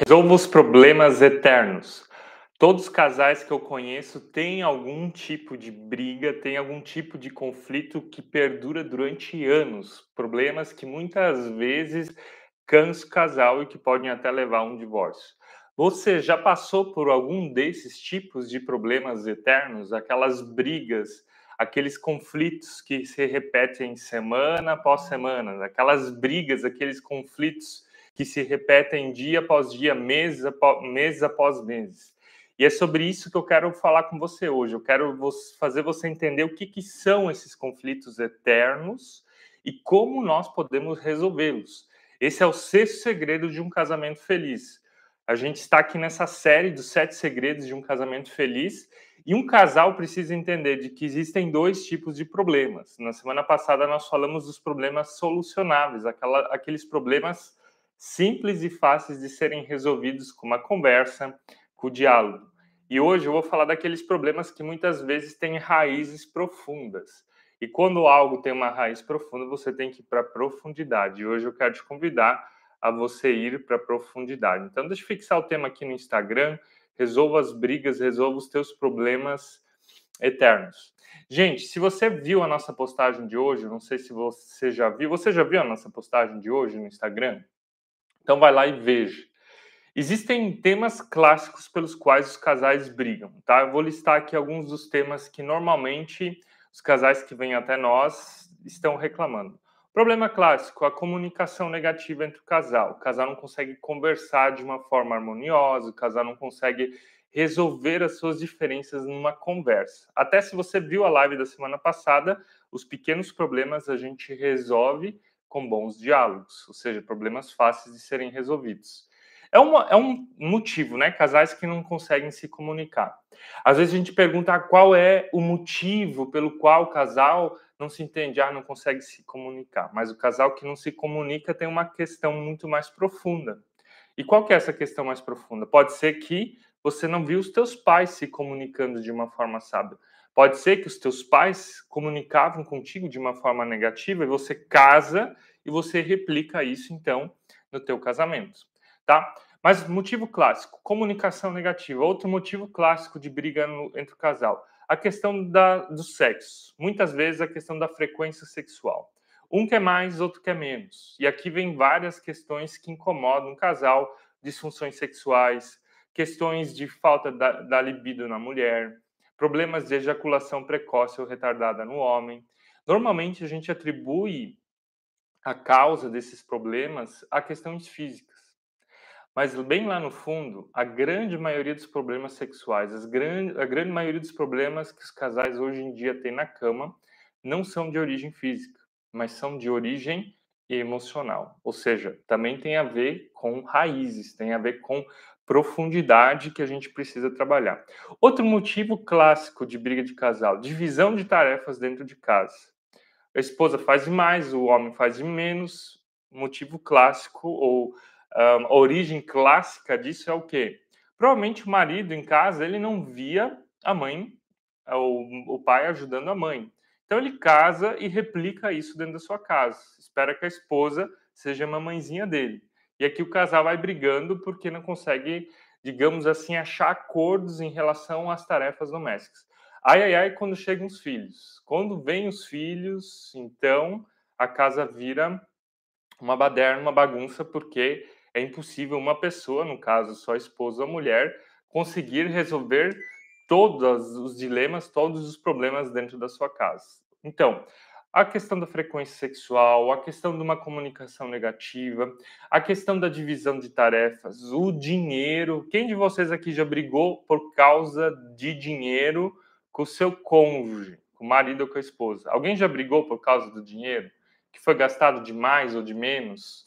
Resolva os problemas eternos. Todos os casais que eu conheço têm algum tipo de briga, têm algum tipo de conflito que perdura durante anos. Problemas que muitas vezes cansam o casal e que podem até levar a um divórcio. Você já passou por algum desses tipos de problemas eternos, aquelas brigas, aqueles conflitos que se repetem semana após semana, aquelas brigas, aqueles conflitos que se repetem dia após dia, mês após, mês após mês. E é sobre isso que eu quero falar com você hoje. Eu quero fazer você entender o que, que são esses conflitos eternos e como nós podemos resolvê-los. Esse é o sexto segredo de um casamento feliz. A gente está aqui nessa série dos sete segredos de um casamento feliz e um casal precisa entender de que existem dois tipos de problemas. Na semana passada nós falamos dos problemas solucionáveis, aquela, aqueles problemas simples e fáceis de serem resolvidos com uma conversa, com o diálogo. E hoje eu vou falar daqueles problemas que muitas vezes têm raízes profundas. E quando algo tem uma raiz profunda, você tem que ir para a profundidade. E hoje eu quero te convidar a você ir para a profundidade. Então, deixa eu fixar o tema aqui no Instagram. Resolva as brigas, resolva os teus problemas eternos. Gente, se você viu a nossa postagem de hoje, não sei se você já viu, você já viu a nossa postagem de hoje no Instagram? Então vai lá e veja. Existem temas clássicos pelos quais os casais brigam, tá? Eu vou listar aqui alguns dos temas que normalmente os casais que vêm até nós estão reclamando. Problema clássico, a comunicação negativa entre o casal. O casal não consegue conversar de uma forma harmoniosa, o casal não consegue resolver as suas diferenças numa conversa. Até se você viu a live da semana passada, os pequenos problemas a gente resolve com bons diálogos, ou seja, problemas fáceis de serem resolvidos. É, uma, é um motivo, né? Casais que não conseguem se comunicar. Às vezes a gente pergunta qual é o motivo pelo qual o casal não se entende, ah, não consegue se comunicar. Mas o casal que não se comunica tem uma questão muito mais profunda. E qual que é essa questão mais profunda? Pode ser que você não viu os teus pais se comunicando de uma forma sábia. Pode ser que os teus pais comunicavam contigo de uma forma negativa e você casa e você replica isso então no teu casamento, tá? Mas motivo clássico, comunicação negativa. Outro motivo clássico de briga no, entre o casal, a questão da, do sexo. Muitas vezes a questão da frequência sexual. Um quer mais, outro quer menos. E aqui vem várias questões que incomodam o casal, disfunções sexuais, questões de falta da, da libido na mulher, problemas de ejaculação precoce ou retardada no homem. Normalmente a gente atribui a causa desses problemas a questões físicas. Mas bem lá no fundo, a grande maioria dos problemas sexuais, grande, a grande maioria dos problemas que os casais hoje em dia têm na cama, não são de origem física, mas são de origem emocional. Ou seja, também tem a ver com raízes, tem a ver com profundidade que a gente precisa trabalhar. Outro motivo clássico de briga de casal, divisão de tarefas dentro de casa. A esposa faz mais, o homem faz menos. Motivo clássico ou um, origem clássica disso é o quê? Provavelmente o marido em casa ele não via a mãe, o, o pai ajudando a mãe. Então ele casa e replica isso dentro da sua casa. Espera que a esposa seja a mamãezinha dele. E aqui o casal vai brigando porque não consegue, digamos assim, achar acordos em relação às tarefas domésticas. Ai, ai, ai, quando chegam os filhos. Quando vêm os filhos, então a casa vira uma baderna, uma bagunça, porque é impossível uma pessoa, no caso só a esposa ou a mulher, conseguir resolver todos os dilemas, todos os problemas dentro da sua casa. Então, a questão da frequência sexual, a questão de uma comunicação negativa, a questão da divisão de tarefas, o dinheiro. Quem de vocês aqui já brigou por causa de dinheiro com o seu cônjuge, com o marido ou com a esposa? Alguém já brigou por causa do dinheiro? Que foi gastado de mais ou de menos?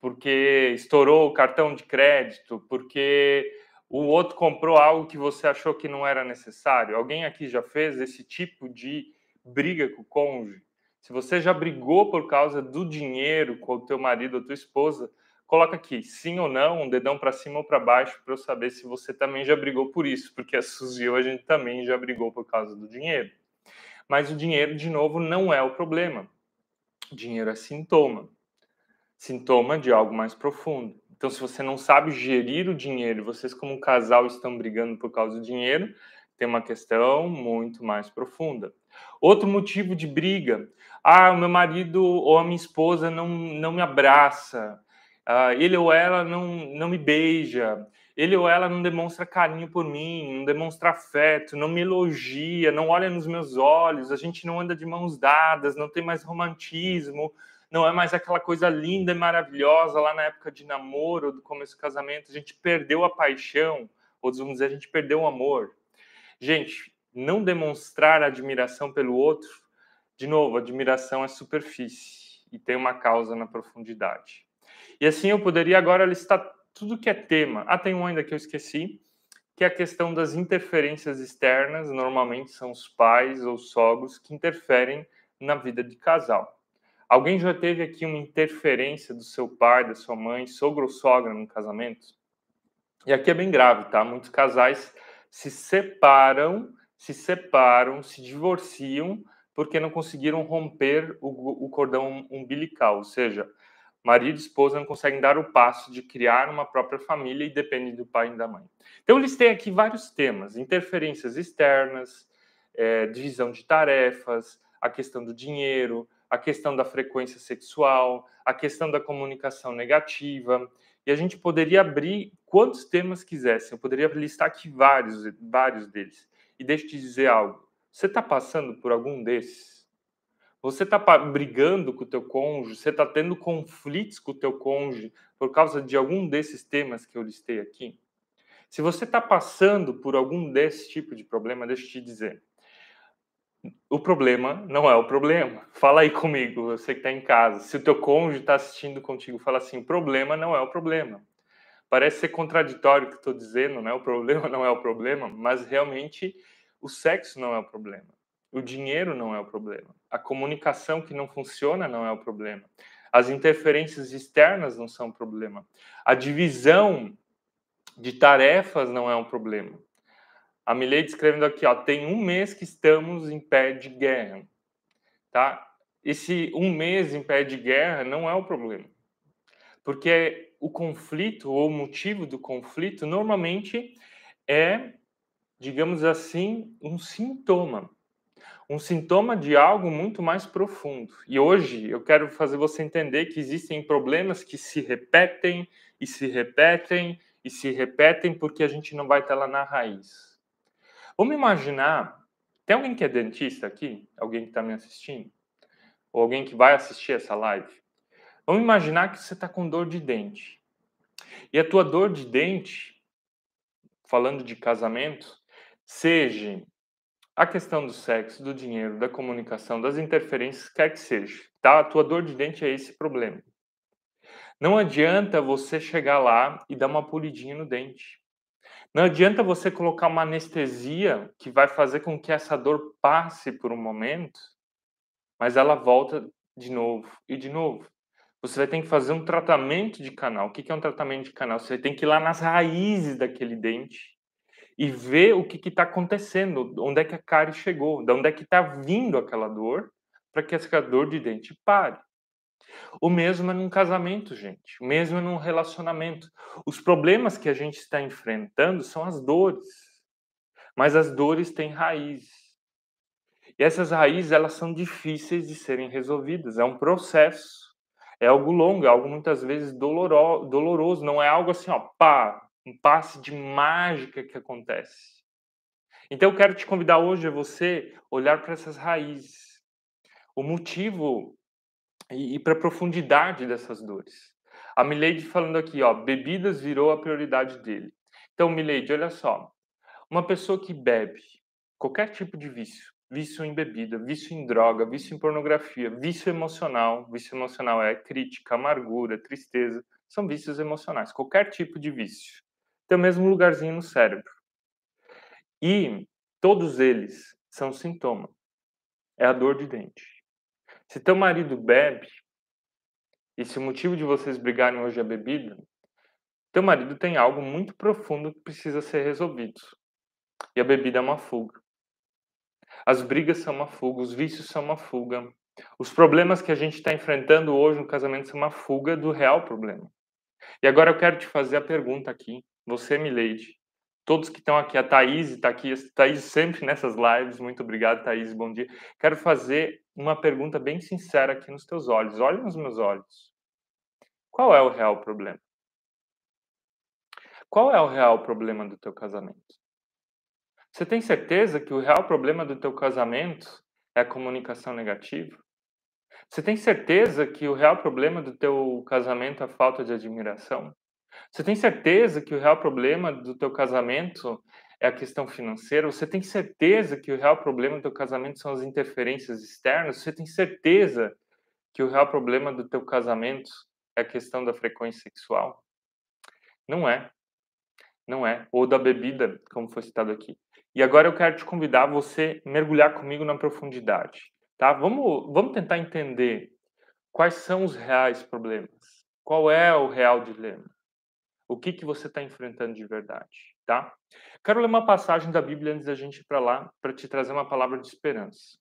Porque estourou o cartão de crédito? Porque o outro comprou algo que você achou que não era necessário? Alguém aqui já fez esse tipo de briga com o cônjuge, se você já brigou por causa do dinheiro com o teu marido ou tua esposa, coloca aqui sim ou não, um dedão para cima ou para baixo para eu saber se você também já brigou por isso, porque a Suzy hoje a gente também já brigou por causa do dinheiro. Mas o dinheiro, de novo, não é o problema. O dinheiro é sintoma. Sintoma de algo mais profundo. Então, se você não sabe gerir o dinheiro, vocês como um casal estão brigando por causa do dinheiro, tem uma questão muito mais profunda. Outro motivo de briga, ah, o meu marido ou a minha esposa não, não me abraça, ah, ele ou ela não, não me beija, ele ou ela não demonstra carinho por mim, não demonstra afeto, não me elogia, não olha nos meus olhos, a gente não anda de mãos dadas, não tem mais romantismo, não é mais aquela coisa linda e maravilhosa lá na época de namoro, do começo do casamento, a gente perdeu a paixão, ou vamos dizer, a gente perdeu o amor. Gente, não demonstrar admiração pelo outro, de novo, admiração é superfície e tem uma causa na profundidade. E assim eu poderia agora listar tudo que é tema. Ah, tem um ainda que eu esqueci, que é a questão das interferências externas. Normalmente são os pais ou sogros que interferem na vida de casal. Alguém já teve aqui uma interferência do seu pai, da sua mãe, sogro ou sogra no casamento? E aqui é bem grave, tá? Muitos casais se separam, se separam, se divorciam porque não conseguiram romper o, o cordão umbilical, ou seja, marido e esposa não conseguem dar o passo de criar uma própria família e dependem do pai e da mãe. Então, eu listei aqui vários temas: interferências externas, é, divisão de tarefas, a questão do dinheiro, a questão da frequência sexual, a questão da comunicação negativa. E a gente poderia abrir quantos temas quisessem. Eu poderia listar aqui vários, vários deles. E deixa eu te dizer algo. Você está passando por algum desses? Você está brigando com o teu cônjuge? Você está tendo conflitos com o teu cônjuge por causa de algum desses temas que eu listei aqui? Se você está passando por algum desse tipo de problema, deixa eu te dizer. O problema não é o problema. Fala aí comigo, você que está em casa. Se o teu cônjuge está assistindo contigo, fala assim: o problema não é o problema. Parece ser contraditório o que estou dizendo, né? O problema não é o problema, mas realmente o sexo não é o problema. O dinheiro não é o problema. A comunicação que não funciona não é o problema. As interferências externas não são o problema. A divisão de tarefas não é um problema. A Milei escrevendo aqui, ó, tem um mês que estamos em pé de guerra, tá? Esse um mês em pé de guerra não é o problema, porque o conflito ou o motivo do conflito normalmente é, digamos assim, um sintoma um sintoma de algo muito mais profundo. E hoje eu quero fazer você entender que existem problemas que se repetem e se repetem e se repetem porque a gente não vai estar lá na raiz. Vamos imaginar, tem alguém que é dentista aqui? Alguém que está me assistindo? Ou alguém que vai assistir essa live? Vamos imaginar que você está com dor de dente. E a tua dor de dente, falando de casamento, seja a questão do sexo, do dinheiro, da comunicação, das interferências, quer que seja, tá? A tua dor de dente é esse problema. Não adianta você chegar lá e dar uma polidinha no dente. Não adianta você colocar uma anestesia que vai fazer com que essa dor passe por um momento, mas ela volta de novo e de novo. Você vai ter que fazer um tratamento de canal. O que é um tratamento de canal? Você tem que ir lá nas raízes daquele dente e ver o que está acontecendo, onde é que a cárie chegou, de onde é que está vindo aquela dor, para que essa dor de dente pare. O mesmo é num casamento, gente. O mesmo é num relacionamento. Os problemas que a gente está enfrentando são as dores. Mas as dores têm raízes. E essas raízes, elas são difíceis de serem resolvidas. É um processo. É algo longo, é algo muitas vezes doloroso. Não é algo assim, ó, pá, um passe de mágica que acontece. Então eu quero te convidar hoje a você olhar para essas raízes, o motivo e, e para a profundidade dessas dores. A Milady falando aqui, ó, bebidas virou a prioridade dele. Então, Milady, olha só, uma pessoa que bebe qualquer tipo de vício, vício em bebida, vício em droga, vício em pornografia, vício emocional, vício emocional é crítica, amargura, tristeza, são vícios emocionais, qualquer tipo de vício tem o mesmo lugarzinho no cérebro. E todos eles são sintoma. É a dor de dente. Se teu marido bebe, e se o motivo de vocês brigarem hoje é bebida, teu marido tem algo muito profundo que precisa ser resolvido. E a bebida é uma fuga. As brigas são uma fuga, os vícios são uma fuga. Os problemas que a gente está enfrentando hoje no casamento são uma fuga do real problema. E agora eu quero te fazer a pergunta aqui, você, Milady, todos que estão aqui, a Thaís está aqui, Thaís sempre nessas lives, muito obrigado, Thaís, bom dia. Quero fazer uma pergunta bem sincera aqui nos teus olhos, olha nos meus olhos. Qual é o real problema? Qual é o real problema do teu casamento? Você tem certeza que o real problema do teu casamento é a comunicação negativa? Você tem certeza que o real problema do teu casamento é a falta de admiração? Você tem certeza que o real problema do teu casamento é a questão financeira? Você tem certeza que o real problema do teu casamento são as interferências externas? Você tem certeza que o real problema do teu casamento é a questão da frequência sexual? Não é. Não é. Ou da bebida, como foi citado aqui. E agora eu quero te convidar a você mergulhar comigo na profundidade, tá? Vamos, vamos tentar entender quais são os reais problemas. Qual é o real dilema? O que, que você está enfrentando de verdade, tá? Quero ler uma passagem da Bíblia antes da gente ir para lá, para te trazer uma palavra de esperança.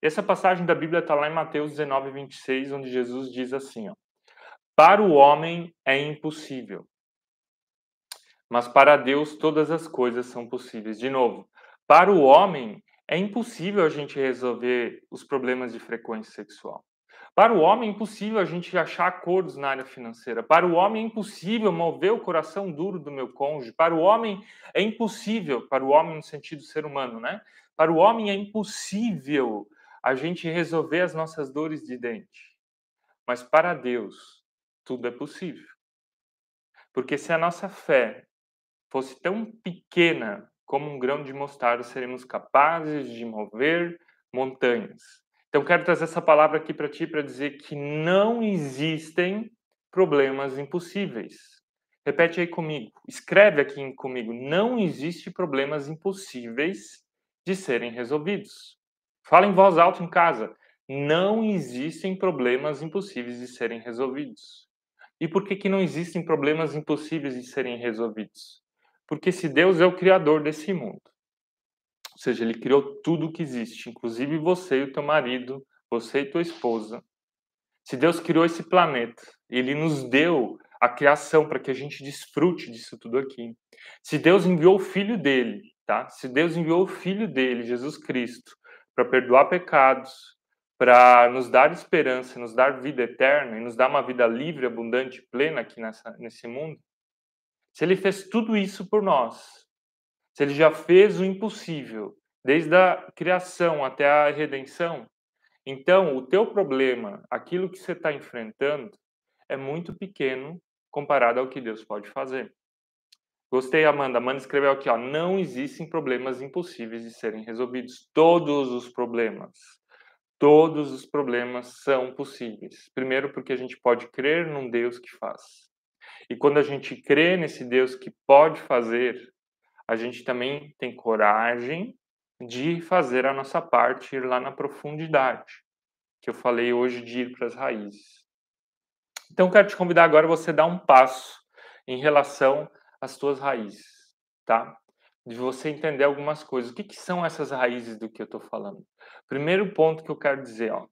Essa passagem da Bíblia está lá em Mateus 19, 26, onde Jesus diz assim, ó, Para o homem é impossível, mas para Deus todas as coisas são possíveis. De novo, para o homem, é impossível a gente resolver os problemas de frequência sexual. Para o homem é impossível a gente achar acordos na área financeira. Para o homem é impossível mover o coração duro do meu cônjuge. Para o homem é impossível, para o homem no sentido ser humano, né? Para o homem é impossível a gente resolver as nossas dores de dente. Mas para Deus, tudo é possível. Porque se a nossa fé fosse tão pequena como um grão de mostarda, seremos capazes de mover montanhas. Então, quero trazer essa palavra aqui para ti para dizer que não existem problemas impossíveis. Repete aí comigo, escreve aqui comigo. Não existe problemas impossíveis de serem resolvidos. Fala em voz alta em casa. Não existem problemas impossíveis de serem resolvidos. E por que, que não existem problemas impossíveis de serem resolvidos? Porque se Deus é o criador desse mundo, ou seja, ele criou tudo o que existe, inclusive você e o teu marido, você e tua esposa. Se Deus criou esse planeta, ele nos deu a criação para que a gente desfrute disso tudo aqui. Se Deus enviou o filho dele, tá? Se Deus enviou o filho dele, Jesus Cristo, para perdoar pecados, para nos dar esperança, nos dar vida eterna e nos dar uma vida livre, abundante, plena aqui nessa, nesse mundo, se ele fez tudo isso por nós, se ele já fez o impossível, desde a criação até a redenção, então o teu problema, aquilo que você está enfrentando, é muito pequeno comparado ao que Deus pode fazer. Gostei, Amanda. Amanda escreveu aqui, ó, não existem problemas impossíveis de serem resolvidos. Todos os problemas, todos os problemas são possíveis. Primeiro, porque a gente pode crer num Deus que faz. E quando a gente crê nesse Deus que pode fazer, a gente também tem coragem de fazer a nossa parte, ir lá na profundidade, que eu falei hoje de ir para as raízes. Então, quero te convidar agora você dar um passo em relação às tuas raízes, tá? De você entender algumas coisas. O que, que são essas raízes do que eu estou falando? Primeiro ponto que eu quero dizer, ó,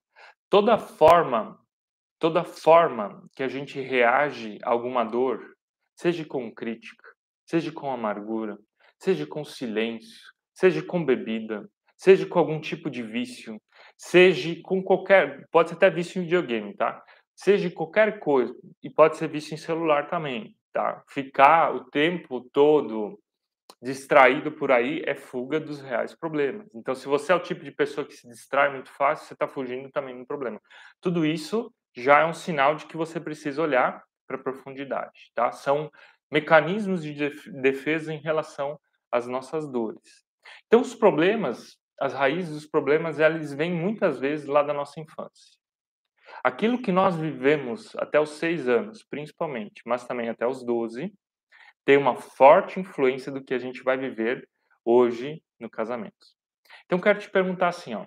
toda forma Toda forma que a gente reage a alguma dor, seja com crítica, seja com amargura, seja com silêncio, seja com bebida, seja com algum tipo de vício, seja com qualquer, pode ser até vício em videogame, tá? Seja qualquer coisa, e pode ser vício em celular também, tá? Ficar o tempo todo distraído por aí é fuga dos reais problemas. Então, se você é o tipo de pessoa que se distrai muito fácil, você está fugindo também do problema. Tudo isso já é um sinal de que você precisa olhar para a profundidade, tá? São mecanismos de defesa em relação às nossas dores. Então, os problemas, as raízes dos problemas, eles vêm muitas vezes lá da nossa infância. Aquilo que nós vivemos até os seis anos, principalmente, mas também até os 12, tem uma forte influência do que a gente vai viver hoje no casamento. Então, quero te perguntar assim, ó,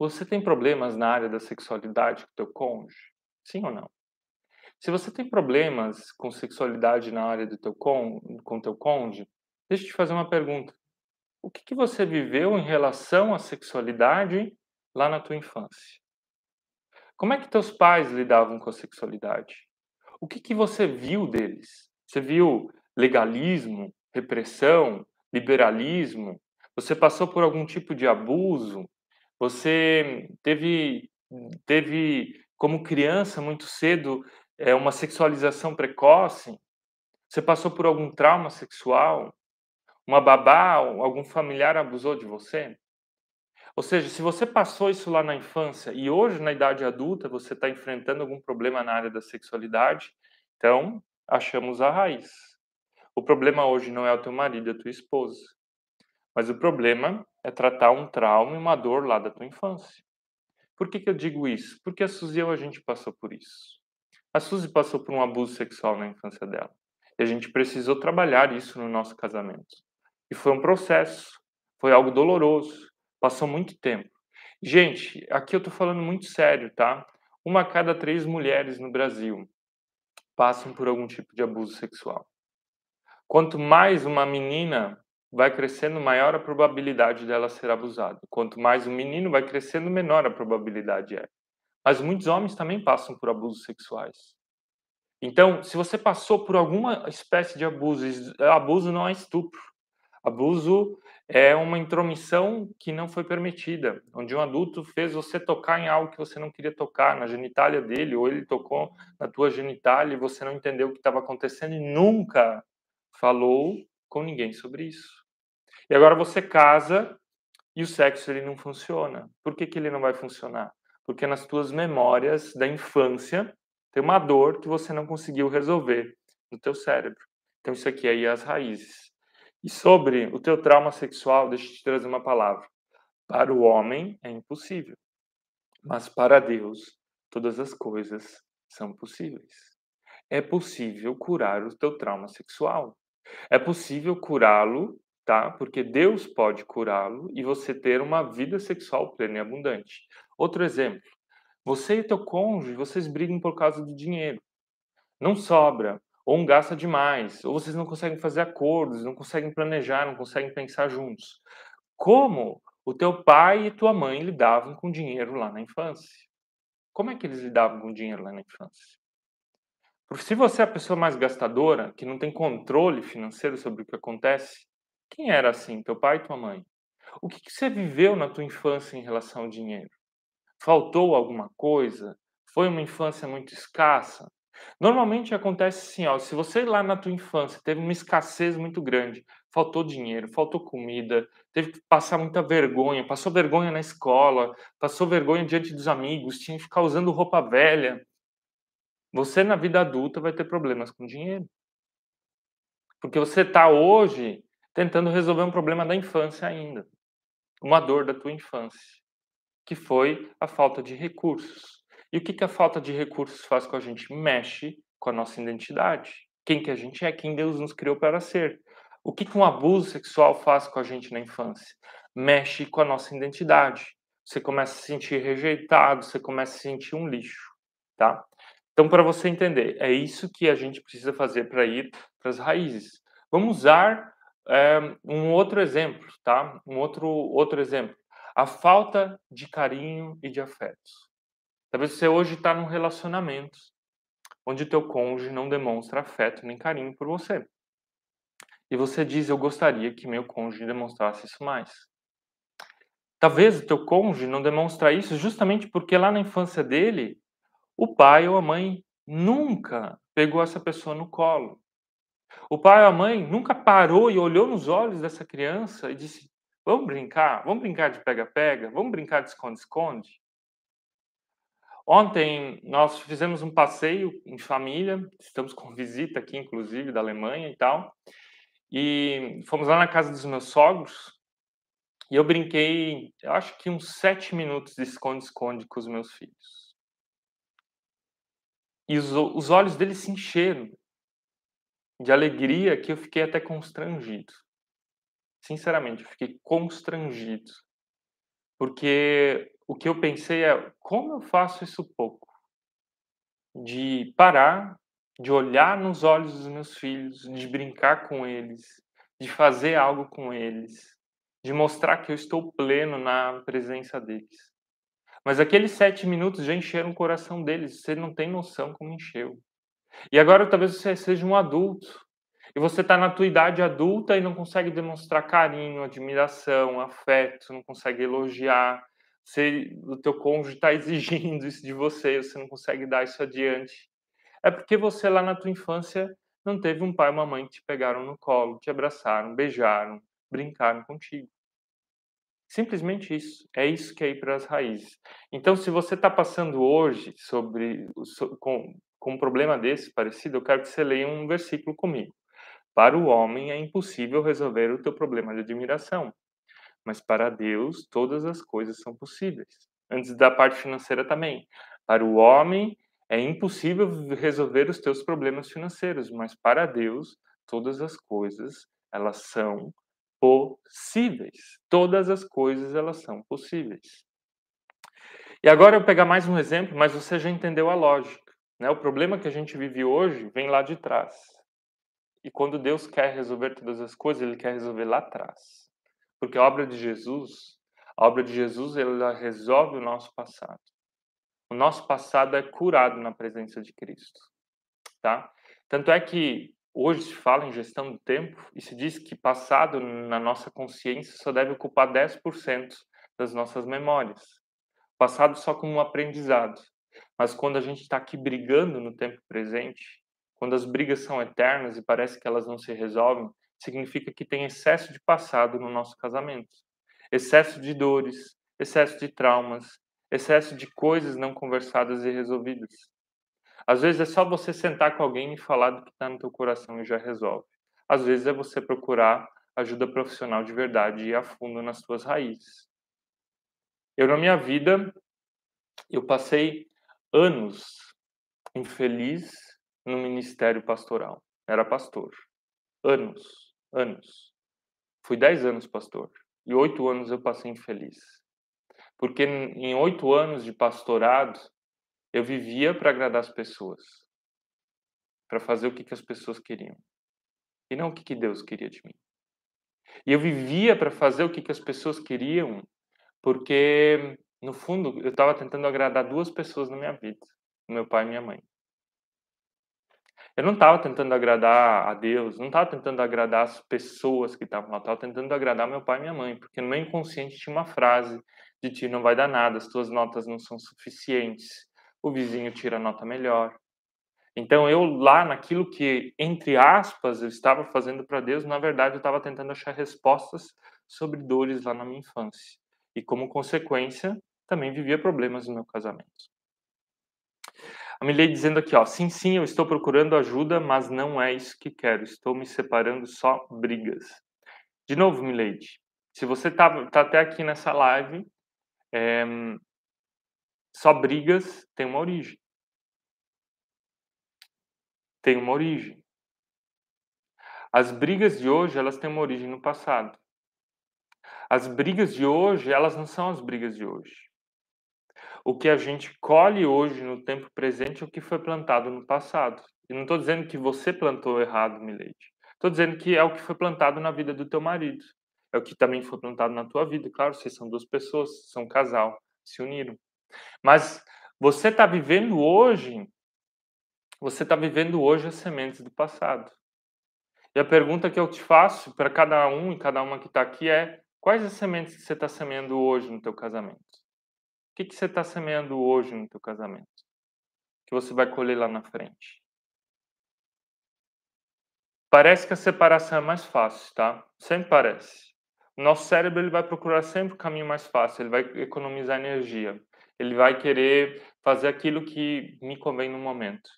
você tem problemas na área da sexualidade com teu cônjuge? Sim ou não? Se você tem problemas com sexualidade na área do teu com, com teu cônjuge, deixa eu te fazer uma pergunta. O que, que você viveu em relação à sexualidade lá na tua infância? Como é que teus pais lidavam com a sexualidade? O que, que você viu deles? Você viu legalismo, repressão, liberalismo? Você passou por algum tipo de abuso? Você teve, teve como criança muito cedo é, uma sexualização precoce? Você passou por algum trauma sexual? Uma babá, algum familiar abusou de você? Ou seja, se você passou isso lá na infância e hoje, na idade adulta, você está enfrentando algum problema na área da sexualidade, então achamos a raiz. O problema hoje não é o teu marido, é a tua esposa. Mas o problema é tratar um trauma e uma dor lá da tua infância. Por que, que eu digo isso? Porque a Suzy e eu, a gente passou por isso. A Suzy passou por um abuso sexual na infância dela. E a gente precisou trabalhar isso no nosso casamento. E foi um processo, foi algo doloroso, Passou muito tempo. Gente, aqui eu estou falando muito sério, tá? Uma a cada três mulheres no Brasil passam por algum tipo de abuso sexual. Quanto mais uma menina vai crescendo, maior a probabilidade dela ser abusada. Quanto mais um menino vai crescendo, menor a probabilidade é. Mas muitos homens também passam por abusos sexuais. Então, se você passou por alguma espécie de abuso, abuso não é estupro. Abuso é uma intromissão que não foi permitida, onde um adulto fez você tocar em algo que você não queria tocar, na genitália dele, ou ele tocou na tua genitália e você não entendeu o que estava acontecendo e nunca falou com ninguém sobre isso. E agora você casa e o sexo ele não funciona. Por que, que ele não vai funcionar? Porque nas tuas memórias da infância tem uma dor que você não conseguiu resolver no teu cérebro. Então isso aqui aí é as raízes. E sobre o teu trauma sexual, deixa eu te trazer uma palavra. Para o homem é impossível, mas para Deus todas as coisas são possíveis. É possível curar o teu trauma sexual. É possível curá-lo, tá? Porque Deus pode curá-lo e você ter uma vida sexual plena e abundante. Outro exemplo. Você e teu cônjuge, vocês brigam por causa do dinheiro. Não sobra ou um gasta demais, ou vocês não conseguem fazer acordos, não conseguem planejar, não conseguem pensar juntos. Como o teu pai e tua mãe lidavam com dinheiro lá na infância? Como é que eles lidavam com dinheiro lá na infância? Porque se você é a pessoa mais gastadora, que não tem controle financeiro sobre o que acontece, quem era assim, teu pai e tua mãe? O que, que você viveu na tua infância em relação ao dinheiro? Faltou alguma coisa? Foi uma infância muito escassa? Normalmente acontece assim, ó, se você lá na tua infância teve uma escassez muito grande, faltou dinheiro, faltou comida, teve que passar muita vergonha, passou vergonha na escola, passou vergonha diante dos amigos, tinha que ficar usando roupa velha. Você na vida adulta vai ter problemas com dinheiro. Porque você está hoje tentando resolver um problema da infância ainda, uma dor da tua infância, que foi a falta de recursos. E o que, que a falta de recursos faz com a gente? Mexe com a nossa identidade. Quem que a gente é, quem Deus nos criou para ser. O que, que um abuso sexual faz com a gente na infância? Mexe com a nossa identidade. Você começa a se sentir rejeitado, você começa a se sentir um lixo, tá? Então, para você entender, é isso que a gente precisa fazer para ir para as raízes. Vamos usar um outro exemplo, tá? Um outro, outro exemplo. A falta de carinho e de afetos. Talvez você hoje está num relacionamento onde o teu cônjuge não demonstra afeto nem carinho por você. E você diz, eu gostaria que meu cônjuge demonstrasse isso mais. Talvez o teu cônjuge não demonstre isso justamente porque lá na infância dele, o pai ou a mãe nunca pegou essa pessoa no colo. O pai ou a mãe nunca parou e olhou nos olhos dessa criança e disse: Vamos brincar? Vamos brincar de pega-pega? Vamos brincar de esconde-esconde? Ontem nós fizemos um passeio em família, estamos com visita aqui, inclusive, da Alemanha e tal, e fomos lá na casa dos meus sogros, e eu brinquei, eu acho que uns sete minutos de esconde-esconde com os meus filhos. E os, os olhos deles se encheram de alegria que eu fiquei até constrangido. Sinceramente, eu fiquei constrangido. Porque o que eu pensei é como eu faço isso pouco? De parar, de olhar nos olhos dos meus filhos, de brincar com eles, de fazer algo com eles, de mostrar que eu estou pleno na presença deles. Mas aqueles sete minutos já encheram o coração deles. Você não tem noção como encheu. E agora talvez você seja um adulto e você está na tua idade adulta e não consegue demonstrar carinho, admiração, afeto, não consegue elogiar. Você, o teu cônjuge está exigindo isso de você, você não consegue dar isso adiante. É porque você lá na tua infância não teve um pai e uma mãe que te pegaram no colo, te abraçaram, beijaram, brincaram contigo. Simplesmente isso. É isso que é ir para as raízes. Então, se você está passando hoje sobre com, com um problema desse parecido, eu quero que você leia um versículo comigo. Para o homem é impossível resolver o teu problema de admiração, mas para Deus todas as coisas são possíveis. Antes da parte financeira também. Para o homem é impossível resolver os teus problemas financeiros, mas para Deus todas as coisas elas são possíveis. Todas as coisas elas são possíveis. E agora eu pegar mais um exemplo, mas você já entendeu a lógica. Né? O problema que a gente vive hoje vem lá de trás. E quando Deus quer resolver todas as coisas, Ele quer resolver lá atrás. Porque a obra de Jesus, a obra de Jesus, ela resolve o nosso passado. O nosso passado é curado na presença de Cristo, tá? Tanto é que hoje se fala em gestão do tempo e se diz que passado na nossa consciência só deve ocupar 10% das nossas memórias. Passado só como um aprendizado. Mas quando a gente está aqui brigando no tempo presente, quando as brigas são eternas e parece que elas não se resolvem, significa que tem excesso de passado no nosso casamento. Excesso de dores, excesso de traumas, excesso de coisas não conversadas e resolvidas. Às vezes é só você sentar com alguém e falar do que está no teu coração e já resolve. Às vezes é você procurar ajuda profissional de verdade e a fundo nas suas raízes. Eu, na minha vida, eu passei anos infeliz no ministério pastoral. Era pastor. Anos, anos. Fui dez anos pastor. E oito anos eu passei infeliz. Porque em oito anos de pastorado, eu vivia para agradar as pessoas. Para fazer o que, que as pessoas queriam. E não o que, que Deus queria de mim. E eu vivia para fazer o que, que as pessoas queriam, porque, no fundo, eu estava tentando agradar duas pessoas na minha vida: meu pai e minha mãe. Eu não estava tentando agradar a Deus, não estava tentando agradar as pessoas que estavam lá, estava tentando agradar meu pai e minha mãe, porque no meu inconsciente tinha uma frase de ti não vai dar nada, as tuas notas não são suficientes, o vizinho tira nota melhor. Então eu lá naquilo que entre aspas eu estava fazendo para Deus, na verdade eu estava tentando achar respostas sobre dores lá na minha infância. E como consequência, também vivia problemas no meu casamento. A Milei dizendo aqui, ó, sim, sim, eu estou procurando ajuda, mas não é isso que quero. Estou me separando só brigas. De novo, Milady, se você está tá até aqui nessa live, é, só brigas tem uma origem. Tem uma origem. As brigas de hoje, elas têm uma origem no passado. As brigas de hoje, elas não são as brigas de hoje o que a gente colhe hoje no tempo presente é o que foi plantado no passado. E não estou dizendo que você plantou errado, Milady. Estou dizendo que é o que foi plantado na vida do teu marido. É o que também foi plantado na tua vida. Claro, vocês são duas pessoas, são um casal, se uniram. Mas você está vivendo hoje, você está vivendo hoje as sementes do passado. E a pergunta que eu te faço para cada um e cada uma que está aqui é: quais as sementes que você está semeando hoje no teu casamento? Que, que você está semeando hoje no teu casamento? Que você vai colher lá na frente. Parece que a separação é mais fácil, tá? Sempre parece. Nosso cérebro ele vai procurar sempre o caminho mais fácil, ele vai economizar energia. Ele vai querer fazer aquilo que me convém no momento.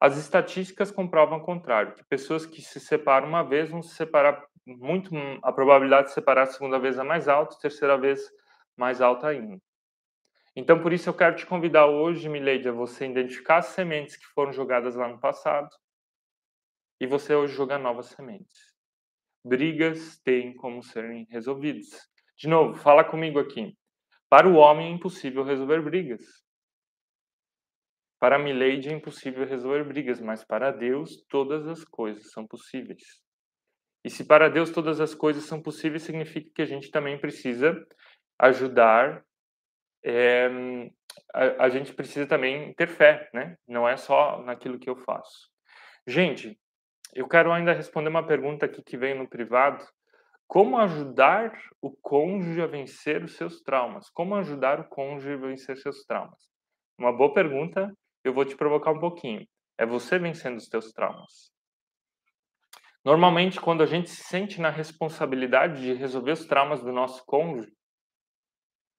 As estatísticas comprovam o contrário, que pessoas que se separam uma vez vão se separar muito, a probabilidade de separar a segunda vez é mais alta, a terceira vez mais alta ainda. Então, por isso eu quero te convidar hoje, Milady, a você identificar as sementes que foram jogadas lá no passado e você hoje jogar novas sementes. Brigas têm como serem resolvidas. De novo, fala comigo aqui. Para o homem é impossível resolver brigas. Para Milady é impossível resolver brigas, mas para Deus todas as coisas são possíveis. E se para Deus todas as coisas são possíveis, significa que a gente também precisa ajudar é, a, a, gente precisa também ter fé, né? Não é só naquilo que eu faço. Gente, eu quero ainda responder uma pergunta aqui que veio no privado. Como ajudar o cônjuge a vencer os seus traumas? Como ajudar o cônjuge a vencer seus traumas? Uma boa pergunta, eu vou te provocar um pouquinho. É você vencendo os teus traumas. Normalmente, quando a gente se sente na responsabilidade de resolver os traumas do nosso cônjuge,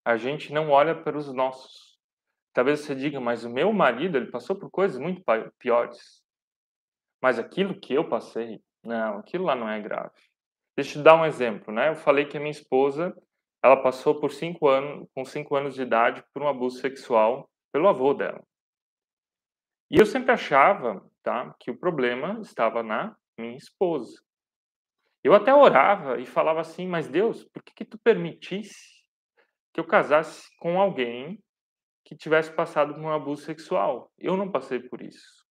a gente não olha para os nossos. Talvez você diga, mas o meu marido, ele passou por coisas muito piores. Mas aquilo que eu passei, não, aquilo lá não é grave. Deixa eu dar um exemplo, né? Eu falei que a minha esposa, ela passou por cinco anos, com cinco anos de idade, por um abuso sexual pelo avô dela. E eu sempre achava, tá, que o problema estava na minha esposa. Eu até orava e falava assim, mas Deus, por que, que tu permitisse que eu casasse com alguém que tivesse passado por um abuso sexual? Eu não passei por isso,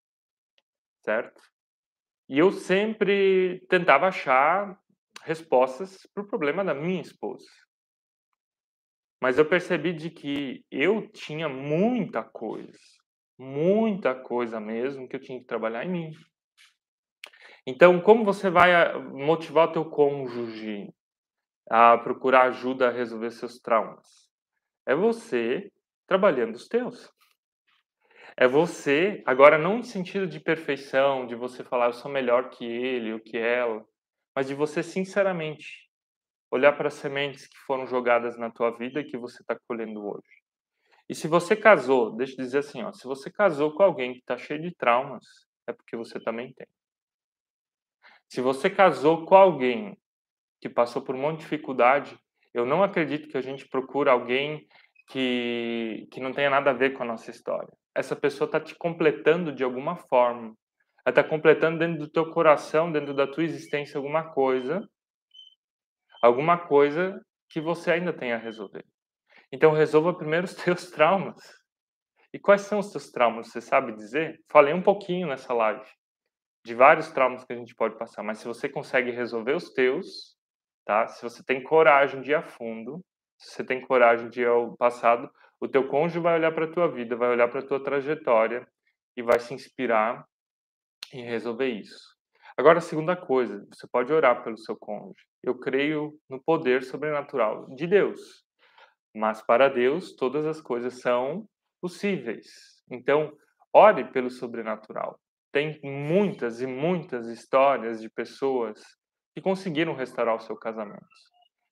certo? E eu sempre tentava achar respostas para o problema da minha esposa. Mas eu percebi de que eu tinha muita coisa, muita coisa mesmo que eu tinha que trabalhar em mim. Então, como você vai ah, motivar o teu cônjuge a procurar ajuda a resolver seus traumas? É você trabalhando os teus. É você, agora não em sentido de perfeição, de você falar eu sou melhor que ele ou que ela, mas de você sinceramente olhar para as sementes que foram jogadas na tua vida e que você está colhendo hoje. E se você casou, deixa eu dizer assim, ó, se você casou com alguém que está cheio de traumas, é porque você também tem. Se você casou com alguém que passou por um monte de dificuldade, eu não acredito que a gente procura alguém que, que não tenha nada a ver com a nossa história. Essa pessoa está te completando de alguma forma. Ela está completando dentro do teu coração, dentro da tua existência, alguma coisa, alguma coisa que você ainda tem a resolver. Então, resolva primeiro os teus traumas. E quais são os teus traumas? Você sabe dizer? Falei um pouquinho nessa live de vários traumas que a gente pode passar, mas se você consegue resolver os teus, tá? Se você tem coragem de ir a fundo, se você tem coragem de ir ao passado, o teu cônjuge vai olhar para a tua vida, vai olhar para a tua trajetória e vai se inspirar em resolver isso. Agora, a segunda coisa, você pode orar pelo seu cônjuge. Eu creio no poder sobrenatural de Deus. Mas para Deus, todas as coisas são possíveis. Então, ore pelo sobrenatural. Tem muitas e muitas histórias de pessoas que conseguiram restaurar o seu casamento,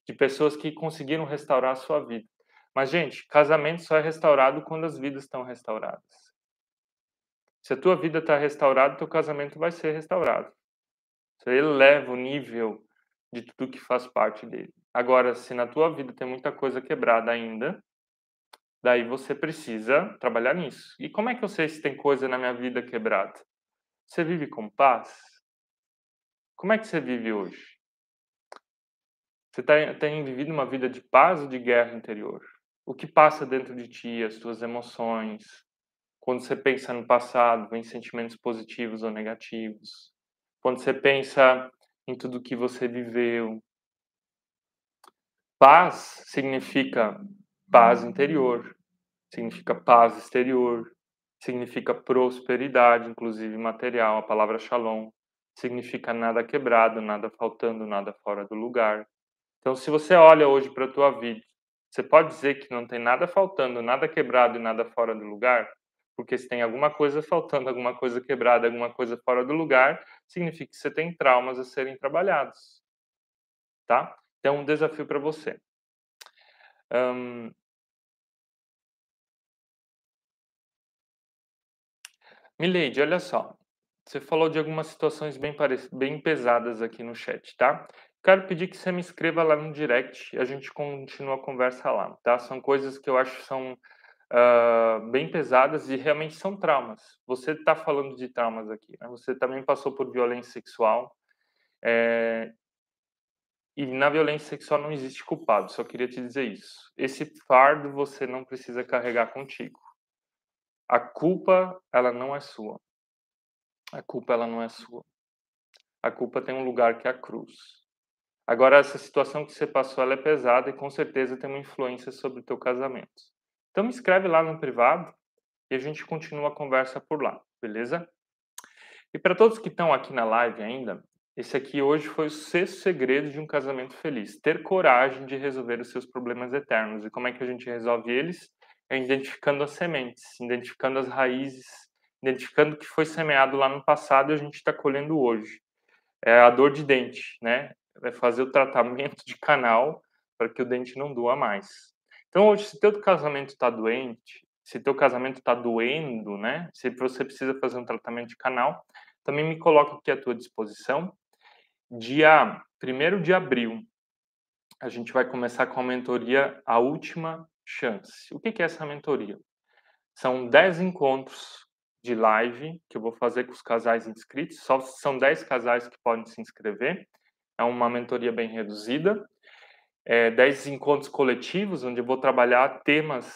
de pessoas que conseguiram restaurar a sua vida. Mas, gente, casamento só é restaurado quando as vidas estão restauradas. Se a tua vida está restaurada, teu casamento vai ser restaurado. Você eleva o nível de tudo que faz parte dele. Agora, se na tua vida tem muita coisa quebrada ainda, daí você precisa trabalhar nisso. E como é que eu sei se tem coisa na minha vida quebrada? Você vive com paz? Como é que você vive hoje? Você tá, tem vivido uma vida de paz ou de guerra interior? O que passa dentro de ti, as tuas emoções, quando você pensa no passado, vem sentimentos positivos ou negativos. Quando você pensa em tudo que você viveu. Paz significa paz interior, significa paz exterior, significa prosperidade, inclusive material. A palavra shalom significa nada quebrado, nada faltando, nada fora do lugar. Então, se você olha hoje para a tua vida, você pode dizer que não tem nada faltando, nada quebrado e nada fora do lugar? Porque se tem alguma coisa faltando, alguma coisa quebrada, alguma coisa fora do lugar, significa que você tem traumas a serem trabalhados. Tá? Então, um desafio para você. Um... Mileide, olha só. Você falou de algumas situações bem, bem pesadas aqui no chat, tá? Quero pedir que você me inscreva lá no direct e a gente continua a conversa lá, tá? São coisas que eu acho que são uh, bem pesadas e realmente são traumas. Você está falando de traumas aqui, né? Você também passou por violência sexual. É... E na violência sexual não existe culpado, só queria te dizer isso. Esse fardo você não precisa carregar contigo. A culpa, ela não é sua. A culpa, ela não é sua. A culpa tem um lugar que é a cruz. Agora, essa situação que você passou, ela é pesada e com certeza tem uma influência sobre o teu casamento. Então me escreve lá no privado e a gente continua a conversa por lá, beleza? E para todos que estão aqui na live ainda, esse aqui hoje foi o sexto segredo de um casamento feliz. Ter coragem de resolver os seus problemas eternos. E como é que a gente resolve eles? É identificando as sementes, identificando as raízes, identificando o que foi semeado lá no passado e a gente está colhendo hoje. É a dor de dente, né? Vai fazer o tratamento de canal para que o dente não doa mais. Então, hoje, se teu casamento está doente, se teu casamento está doendo, né? Se você precisa fazer um tratamento de canal, também me coloca aqui à tua disposição. Dia 1 de abril, a gente vai começar com a mentoria A Última Chance. O que é essa mentoria? São 10 encontros de live que eu vou fazer com os casais inscritos. Só são 10 casais que podem se inscrever. É uma mentoria bem reduzida. É, 10 encontros coletivos, onde eu vou trabalhar temas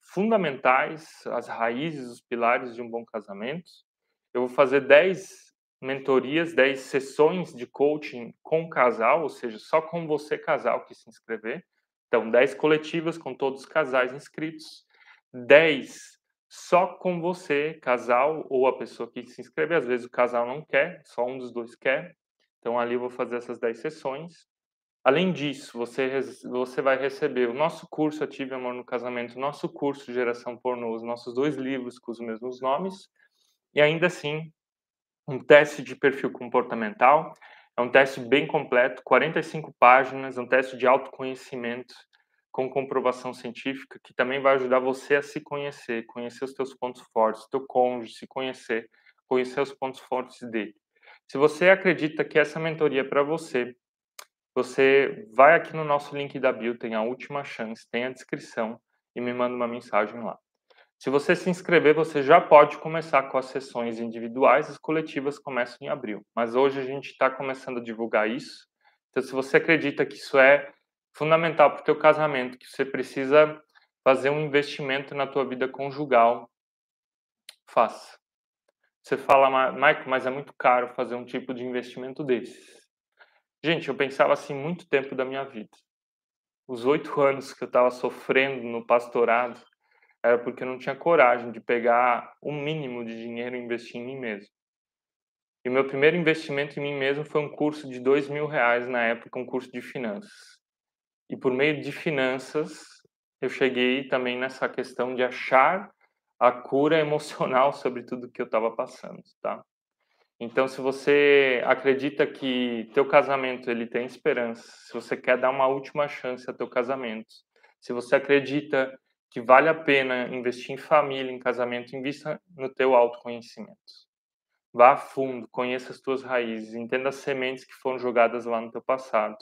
fundamentais, as raízes, os pilares de um bom casamento. Eu vou fazer 10 mentorias, 10 sessões de coaching com casal, ou seja, só com você, casal, que se inscrever. Então, 10 coletivas com todos os casais inscritos, 10 só com você, casal, ou a pessoa que se inscreve. Às vezes o casal não quer, só um dos dois quer. Então, ali eu vou fazer essas 10 sessões. Além disso, você, você vai receber o nosso curso Ative Amor no Casamento, nosso curso Geração Pornô, os nossos dois livros com os mesmos nomes, e ainda assim, um teste de perfil comportamental. É um teste bem completo, 45 páginas, um teste de autoconhecimento com comprovação científica, que também vai ajudar você a se conhecer, conhecer os teus pontos fortes, teu cônjuge, se conhecer, conhecer os pontos fortes dele. Se você acredita que essa mentoria é para você, você vai aqui no nosso link da bio, tem a última chance, tem a descrição e me manda uma mensagem lá. Se você se inscrever, você já pode começar com as sessões individuais, as coletivas começam em abril. Mas hoje a gente está começando a divulgar isso. Então, se você acredita que isso é fundamental para o teu casamento, que você precisa fazer um investimento na tua vida conjugal, faça. Você fala, Michael, mas é muito caro fazer um tipo de investimento desses. Gente, eu pensava assim muito tempo da minha vida. Os oito anos que eu estava sofrendo no pastorado, era porque eu não tinha coragem de pegar o um mínimo de dinheiro e investir em mim mesmo. E o meu primeiro investimento em mim mesmo foi um curso de dois mil reais na época, um curso de finanças. E por meio de finanças, eu cheguei também nessa questão de achar a cura emocional sobre tudo que eu estava passando, tá? Então, se você acredita que teu casamento ele tem esperança, se você quer dar uma última chance a teu casamento, se você acredita que vale a pena investir em família, em casamento, invista no teu autoconhecimento. Vá a fundo, conheça as tuas raízes, entenda as sementes que foram jogadas lá no teu passado,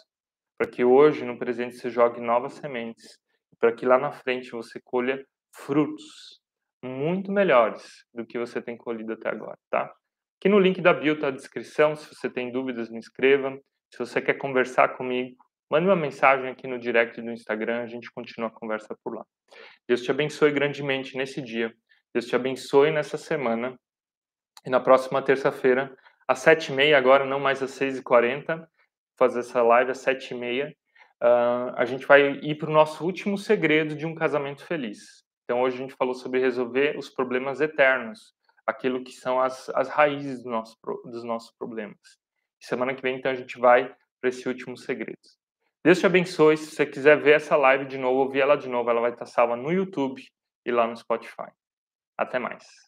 para que hoje, no presente, você jogue novas sementes, para que lá na frente você colha frutos muito melhores do que você tem colhido até agora, tá? Aqui no link da bio está a descrição, se você tem dúvidas, me escreva. Se você quer conversar comigo, Mande uma mensagem aqui no direct do Instagram, a gente continua a conversa por lá. Deus te abençoe grandemente nesse dia. Deus te abençoe nessa semana. E na próxima terça-feira, às sete e meia, agora não mais às seis e quarenta, fazer essa live às sete e meia, uh, a gente vai ir para o nosso último segredo de um casamento feliz. Então hoje a gente falou sobre resolver os problemas eternos, aquilo que são as, as raízes do nosso, dos nossos problemas. Semana que vem, então, a gente vai para esse último segredo. Deus te abençoe. Se você quiser ver essa live de novo, ouvir ela de novo, ela vai estar salva no YouTube e lá no Spotify. Até mais.